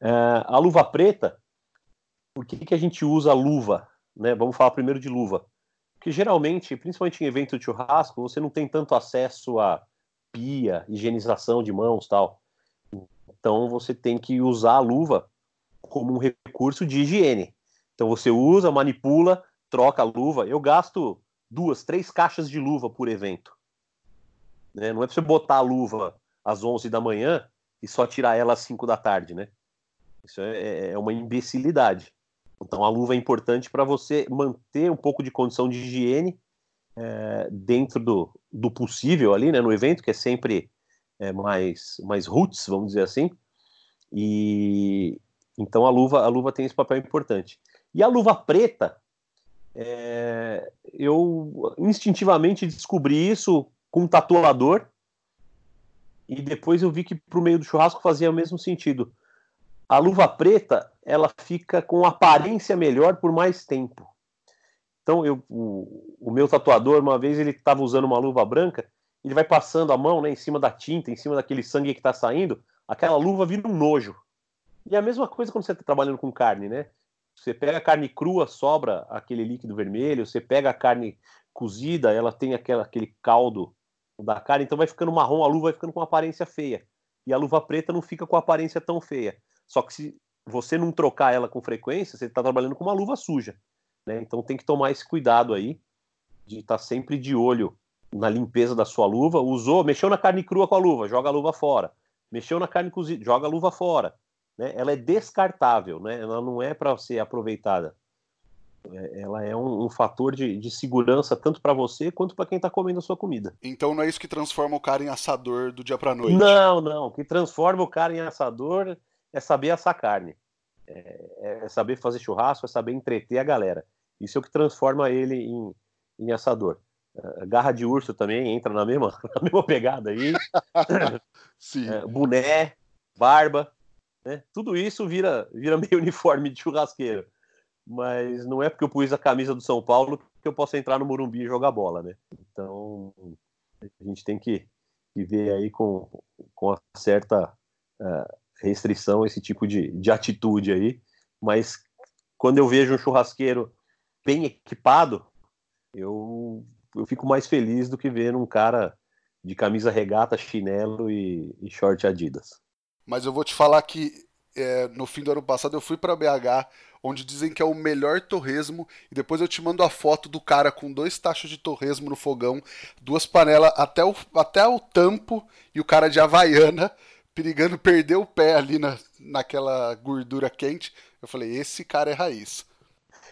B: É, a luva preta, por que, que a gente usa luva? Né? Vamos falar primeiro de luva. Porque geralmente, principalmente em evento de churrasco, você não tem tanto acesso a pia, higienização de mãos tal. Então você tem que usar a luva como um recurso de higiene. Então você usa, manipula, troca a luva. Eu gasto duas, três caixas de luva por evento. Né? Não é para você botar a luva às 11 da manhã e só tirar ela às 5 da tarde, né? Isso é, é, é uma imbecilidade. Então a luva é importante para você manter um pouco de condição de higiene é, dentro do, do possível ali, né, no evento, que é sempre é, mais, mais roots, vamos dizer assim. E então a luva, a luva tem esse papel importante. E a luva preta, é, eu instintivamente descobri isso com um tatuador e depois eu vi que para o meio do churrasco fazia o mesmo sentido. A luva preta ela fica com aparência melhor por mais tempo. Então eu, o, o meu tatuador uma vez ele estava usando uma luva branca, ele vai passando a mão né, em cima da tinta, em cima daquele sangue que está saindo, aquela luva vira um nojo. E a mesma coisa quando você está trabalhando com carne, né? Você pega a carne crua, sobra aquele líquido vermelho, você pega a carne cozida, ela tem aquela, aquele caldo da carne, então vai ficando marrom, a luva vai ficando com aparência feia. E a luva preta não fica com aparência tão feia. Só que se você não trocar ela com frequência, você está trabalhando com uma luva suja. Né? Então tem que tomar esse cuidado aí de estar tá sempre de olho na limpeza da sua luva. Usou, mexeu na carne crua com a luva, joga a luva fora. Mexeu na carne cozida, joga a luva fora. Né? Ela é descartável, né? ela não é para ser aproveitada. É, ela é um, um fator de, de, segurança tanto para você quanto para quem está comendo a sua comida.
A: Então não é isso que transforma o cara em assador do dia para noite?
B: Não, não. O que transforma o cara em assador é saber assar carne. É, é, saber fazer churrasco, é saber entreter a galera. Isso é o que transforma ele em, em assador. Uh, garra de urso também entra na mesma, [LAUGHS] na mesma pegada aí. [LAUGHS]
A: Sim.
B: Uh, boné, barba, né? Tudo isso vira, vira meio [LAUGHS] uniforme de churrasqueiro mas não é porque eu pus a camisa do São Paulo que eu posso entrar no Morumbi e jogar bola, né? Então a gente tem que, que ver aí com, com certa uh, restrição esse tipo de, de atitude aí, mas quando eu vejo um churrasqueiro bem equipado, eu, eu fico mais feliz do que ver um cara de camisa regata, chinelo e, e short Adidas.
A: Mas eu vou te falar que é, no fim do ano passado eu fui para BH onde dizem que é o melhor torresmo, e depois eu te mando a foto do cara com dois tachos de torresmo no fogão, duas panelas até o, até o tampo, e o cara de Havaiana, perigando perder o pé ali na, naquela gordura quente. Eu falei, esse cara é raiz.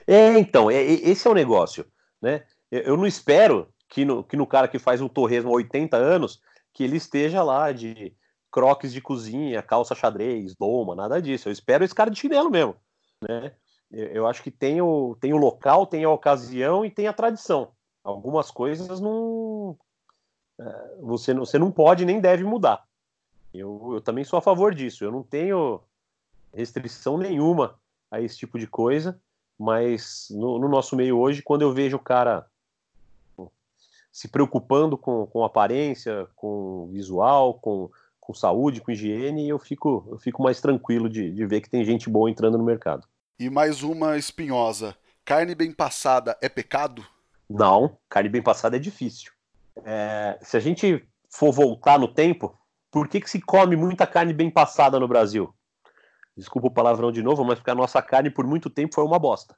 B: É, então, é, esse é o negócio, né? Eu não espero que no, que no cara que faz um torresmo há 80 anos, que ele esteja lá de croques de cozinha, calça xadrez, doma, nada disso. Eu espero esse cara de chinelo mesmo, né? eu acho que tem o, tem o local, tem a ocasião e tem a tradição. Algumas coisas não. É, você, você não pode nem deve mudar. Eu, eu também sou a favor disso. Eu não tenho restrição nenhuma a esse tipo de coisa, mas no, no nosso meio hoje, quando eu vejo o cara se preocupando com, com aparência, com visual, com, com saúde, com higiene, eu fico, eu fico mais tranquilo de, de ver que tem gente boa entrando no mercado.
A: E mais uma espinhosa. Carne bem passada é pecado?
B: Não, carne bem passada é difícil. É, se a gente for voltar no tempo, por que, que se come muita carne bem passada no Brasil? Desculpa o palavrão de novo, mas porque a nossa carne por muito tempo foi uma bosta.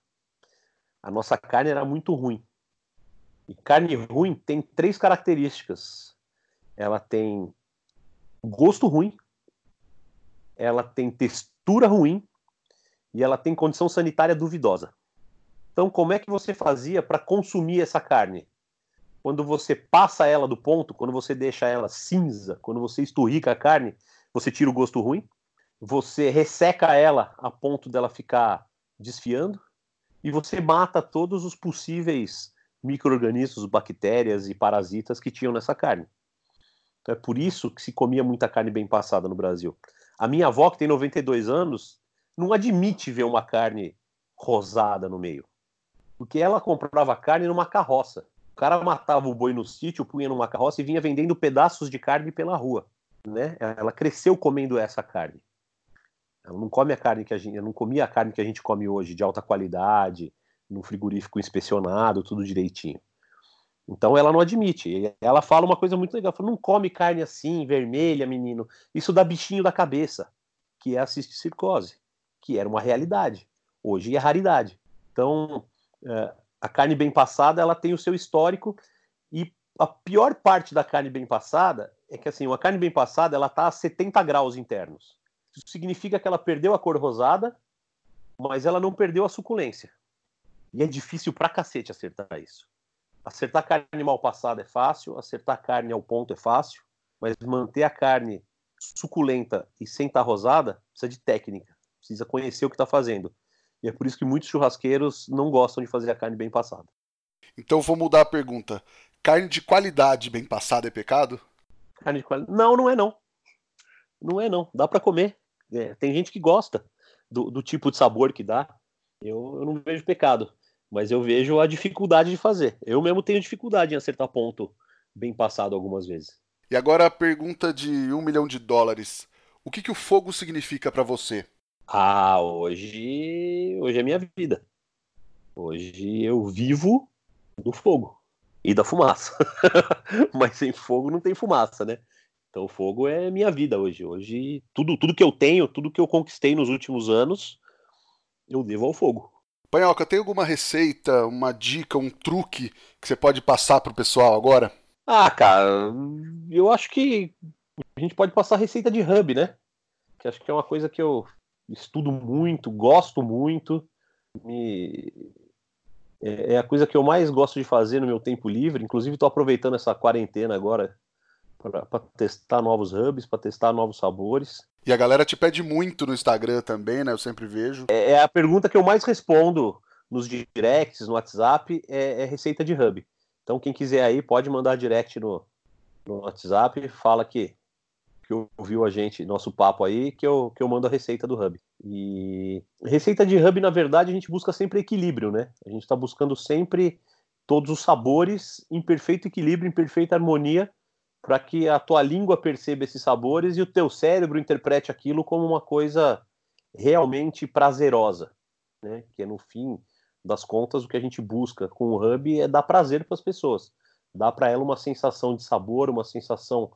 B: A nossa carne era muito ruim. E carne ruim tem três características. Ela tem gosto ruim, ela tem textura ruim e ela tem condição sanitária duvidosa. Então, como é que você fazia para consumir essa carne? Quando você passa ela do ponto, quando você deixa ela cinza, quando você esturrica a carne, você tira o gosto ruim, você resseca ela a ponto dela ficar desfiando e você mata todos os possíveis micro-organismos, bactérias e parasitas que tinham nessa carne. Então é por isso que se comia muita carne bem passada no Brasil. A minha avó, que tem 92 anos, não admite ver uma carne rosada no meio. Porque ela comprava carne numa carroça. O cara matava o boi no sítio, punha numa carroça e vinha vendendo pedaços de carne pela rua. Né? Ela cresceu comendo essa carne. Ela não come a carne que a gente, não comia a carne que a gente come hoje, de alta qualidade, num frigorífico inspecionado, tudo direitinho. Então ela não admite. Ela fala uma coisa muito legal. Fala, não come carne assim, vermelha, menino. Isso dá bichinho da cabeça, que é a cisticircose que era uma realidade. Hoje é raridade. Então, é, a carne bem passada ela tem o seu histórico e a pior parte da carne bem passada é que assim, uma carne bem passada ela está a 70 graus internos. Isso significa que ela perdeu a cor rosada, mas ela não perdeu a suculência. E é difícil pra cacete acertar isso. Acertar carne mal passada é fácil, acertar carne ao ponto é fácil, mas manter a carne suculenta e sem estar rosada precisa de técnica, precisa conhecer o que está fazendo. E é por isso que muitos churrasqueiros não gostam de fazer a carne bem passada.
A: Então vou mudar a pergunta. Carne de qualidade bem passada é pecado?
B: Carne de qualidade? Não, não é não. Não é não. Dá para comer. É, tem gente que gosta do, do, tipo de sabor que dá. Eu, eu não vejo pecado, mas eu vejo a dificuldade de fazer. Eu mesmo tenho dificuldade em acertar ponto bem passado algumas vezes.
A: E agora a pergunta de um milhão de dólares. O que, que o fogo significa para você?
B: Ah, hoje, hoje é minha vida. Hoje eu vivo do fogo e da fumaça. [LAUGHS] Mas sem fogo não tem fumaça, né? Então o fogo é minha vida hoje. Hoje tudo, tudo que eu tenho, tudo que eu conquistei nos últimos anos, eu devo ao fogo.
A: Panhoca, tem alguma receita, uma dica, um truque que você pode passar pro pessoal agora?
B: Ah, cara, eu acho que a gente pode passar receita de hub, né? Que acho que é uma coisa que eu estudo muito, gosto muito, me... é, é a coisa que eu mais gosto de fazer no meu tempo livre. Inclusive, estou aproveitando essa quarentena agora para testar novos hubs, para testar novos sabores.
A: E a galera te pede muito no Instagram também, né? Eu sempre vejo.
B: É, é a pergunta que eu mais respondo nos directs, no WhatsApp, é, é receita de hub. Então, quem quiser aí, pode mandar direct no, no WhatsApp, fala que, que ouviu a gente, nosso papo aí, que eu, que eu mando a receita do Hub. E receita de Hub, na verdade, a gente busca sempre equilíbrio, né? A gente está buscando sempre todos os sabores em perfeito equilíbrio, em perfeita harmonia, para que a tua língua perceba esses sabores e o teu cérebro interprete aquilo como uma coisa realmente prazerosa, né? Que é no fim das contas, o que a gente busca com o Hub é dar prazer para as pessoas. Dar para ela uma sensação de sabor, uma sensação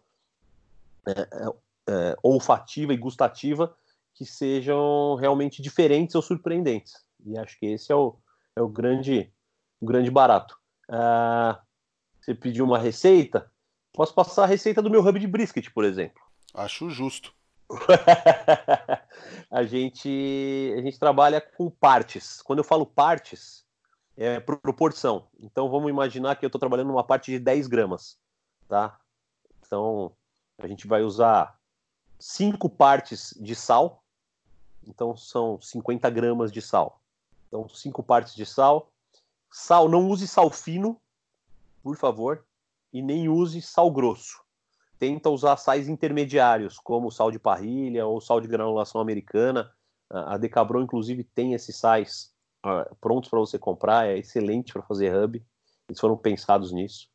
B: é, é, é, olfativa e gustativa que sejam realmente diferentes ou surpreendentes. E acho que esse é o, é o, grande, o grande barato. Ah, você pediu uma receita? Posso passar a receita do meu hub de brisket, por exemplo.
A: Acho justo. [LAUGHS]
B: a gente a gente trabalha com partes. Quando eu falo partes, é proporção. Então vamos imaginar que eu estou trabalhando numa parte de 10 gramas, tá? Então a gente vai usar cinco partes de sal. Então são 50 gramas de sal. Então cinco partes de sal. Sal, não use sal fino, por favor, e nem use sal grosso tenta usar sais intermediários, como sal de parrilha ou sal de granulação americana. A Decabron, inclusive, tem esses sais uh, prontos para você comprar, é excelente para fazer hub. Eles foram pensados nisso.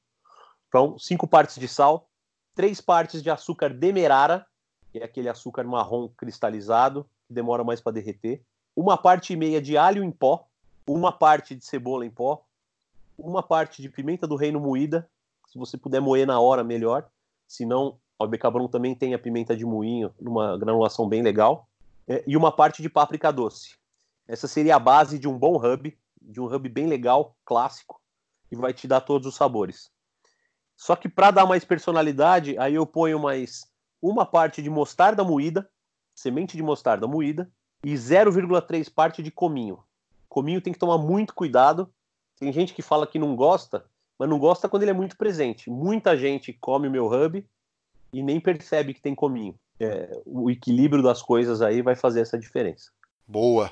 B: Então, cinco partes de sal, três partes de açúcar demerara, que é aquele açúcar marrom cristalizado, que demora mais para derreter, uma parte e meia de alho em pó, uma parte de cebola em pó, uma parte de pimenta do reino moída, se você puder moer na hora, melhor, se não, o Becabron também tem a pimenta de moinho, numa granulação bem legal, é, e uma parte de páprica doce. Essa seria a base de um bom hub, de um hub bem legal, clássico, que vai te dar todos os sabores. Só que para dar mais personalidade, aí eu ponho mais uma parte de mostarda moída, semente de mostarda moída, e 0,3 parte de cominho. Cominho tem que tomar muito cuidado. Tem gente que fala que não gosta, mas não gosta quando ele é muito presente. Muita gente come o meu hub e nem percebe que tem cominho. É, o equilíbrio das coisas aí vai fazer essa diferença.
A: Boa.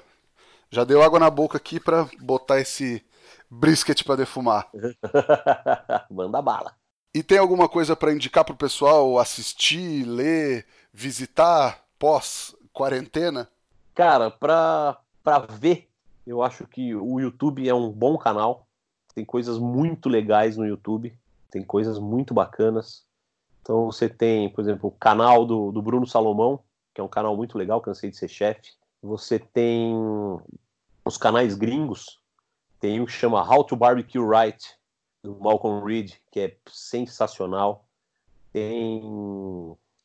A: Já deu água na boca aqui para botar esse brisket para defumar. [LAUGHS]
B: Manda bala.
A: E tem alguma coisa para indicar pro pessoal assistir, ler, visitar pós quarentena?
B: Cara, para para ver, eu acho que o YouTube é um bom canal. Tem coisas muito legais no YouTube, tem coisas muito bacanas. Então você tem, por exemplo, o canal do, do Bruno Salomão, que é um canal muito legal, cansei de ser chefe. Você tem os canais gringos, tem um que chama How to Barbecue Right, do Malcolm Reed, que é sensacional. Tem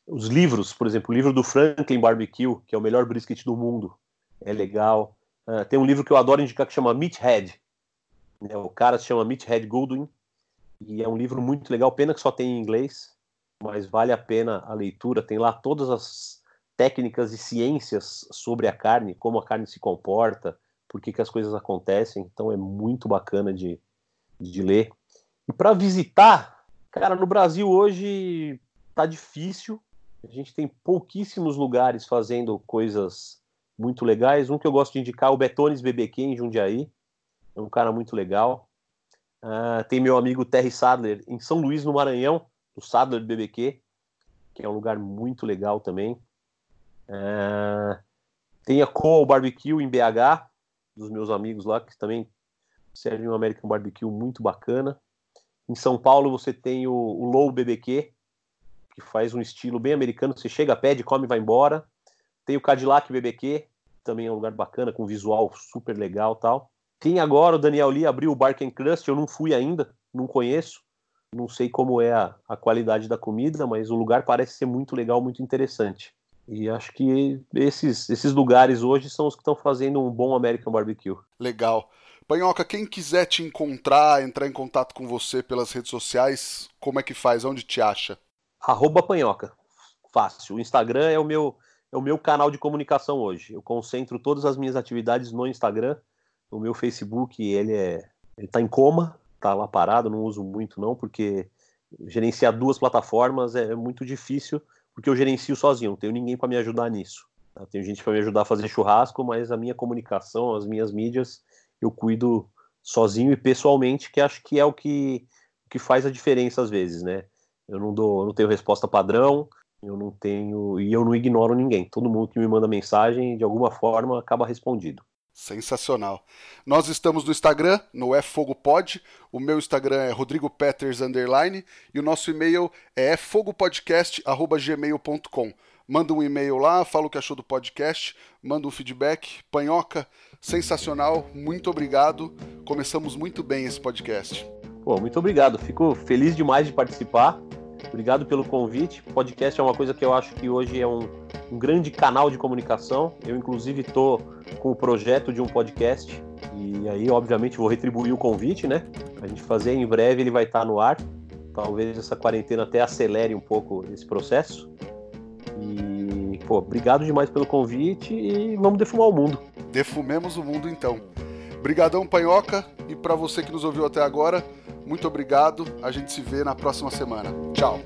B: os livros, por exemplo, o livro do Franklin Barbecue, que é o melhor brisket do mundo, é legal. Uh, tem um livro que eu adoro indicar que chama Meathead? O cara se chama Meathead Goldwyn e é um livro muito legal. Pena que só tem em inglês, mas vale a pena a leitura. Tem lá todas as técnicas e ciências sobre a carne, como a carne se comporta, por que, que as coisas acontecem. Então é muito bacana de, de ler. E para visitar, cara, no Brasil hoje tá difícil. A gente tem pouquíssimos lugares fazendo coisas muito legais. Um que eu gosto de indicar é o Betones BBQ em Jundiaí. É um cara muito legal. Uh, tem meu amigo Terry Sadler em São Luís, no Maranhão, o Sadler BBQ, que é um lugar muito legal também. Uh, tem a Coal Barbecue em BH, dos meus amigos lá, que também serve um American Barbecue muito bacana. Em São Paulo você tem o, o Low BBQ, que faz um estilo bem americano. Você chega, pede, come e vai embora. Tem o Cadillac BBQ, também é um lugar bacana, com visual super legal tal. Tem agora o Daniel Lee abriu o Bark and Crust, eu não fui ainda, não conheço. Não sei como é a, a qualidade da comida, mas o lugar parece ser muito legal, muito interessante. E acho que esses, esses lugares hoje são os que estão fazendo um bom American Barbecue.
A: Legal. Panhoca, quem quiser te encontrar, entrar em contato com você pelas redes sociais, como é que faz? Onde te acha?
B: Arroba Panhoca. Fácil. O Instagram é o meu é o meu canal de comunicação hoje. Eu concentro todas as minhas atividades no Instagram. O meu Facebook, ele é ele tá em coma, tá lá parado, não uso muito não, porque gerenciar duas plataformas é muito difícil, porque eu gerencio sozinho, não tenho ninguém para me ajudar nisso. Tá? Tenho gente para me ajudar a fazer churrasco, mas a minha comunicação, as minhas mídias, eu cuido sozinho e pessoalmente, que acho que é o que, que faz a diferença às vezes, né? Eu não dou, eu não tenho resposta padrão, eu não tenho e eu não ignoro ninguém. Todo mundo que me manda mensagem, de alguma forma, acaba respondido.
A: Sensacional. Nós estamos no Instagram, no É Fogo Pod. O meu Instagram é Rodrigo Peters underline e o nosso e-mail é fogopodcast@gmail.com. Manda um e-mail lá, fala o que achou do podcast, manda um feedback. Panhoca, sensacional, muito obrigado. Começamos muito bem esse podcast.
B: Pô, muito obrigado. Fico feliz demais de participar. Obrigado pelo convite. Podcast é uma coisa que eu acho que hoje é um, um grande canal de comunicação. Eu, inclusive, estou com o projeto de um podcast e aí, obviamente, vou retribuir o convite, né? A gente fazer em breve, ele vai estar no ar. Talvez essa quarentena até acelere um pouco esse processo. E, pô, obrigado demais pelo convite e vamos defumar o mundo.
A: Defumemos o mundo então. Obrigadão, Panhoca, e para você que nos ouviu até agora, muito obrigado. A gente se vê na próxima semana. Tchau.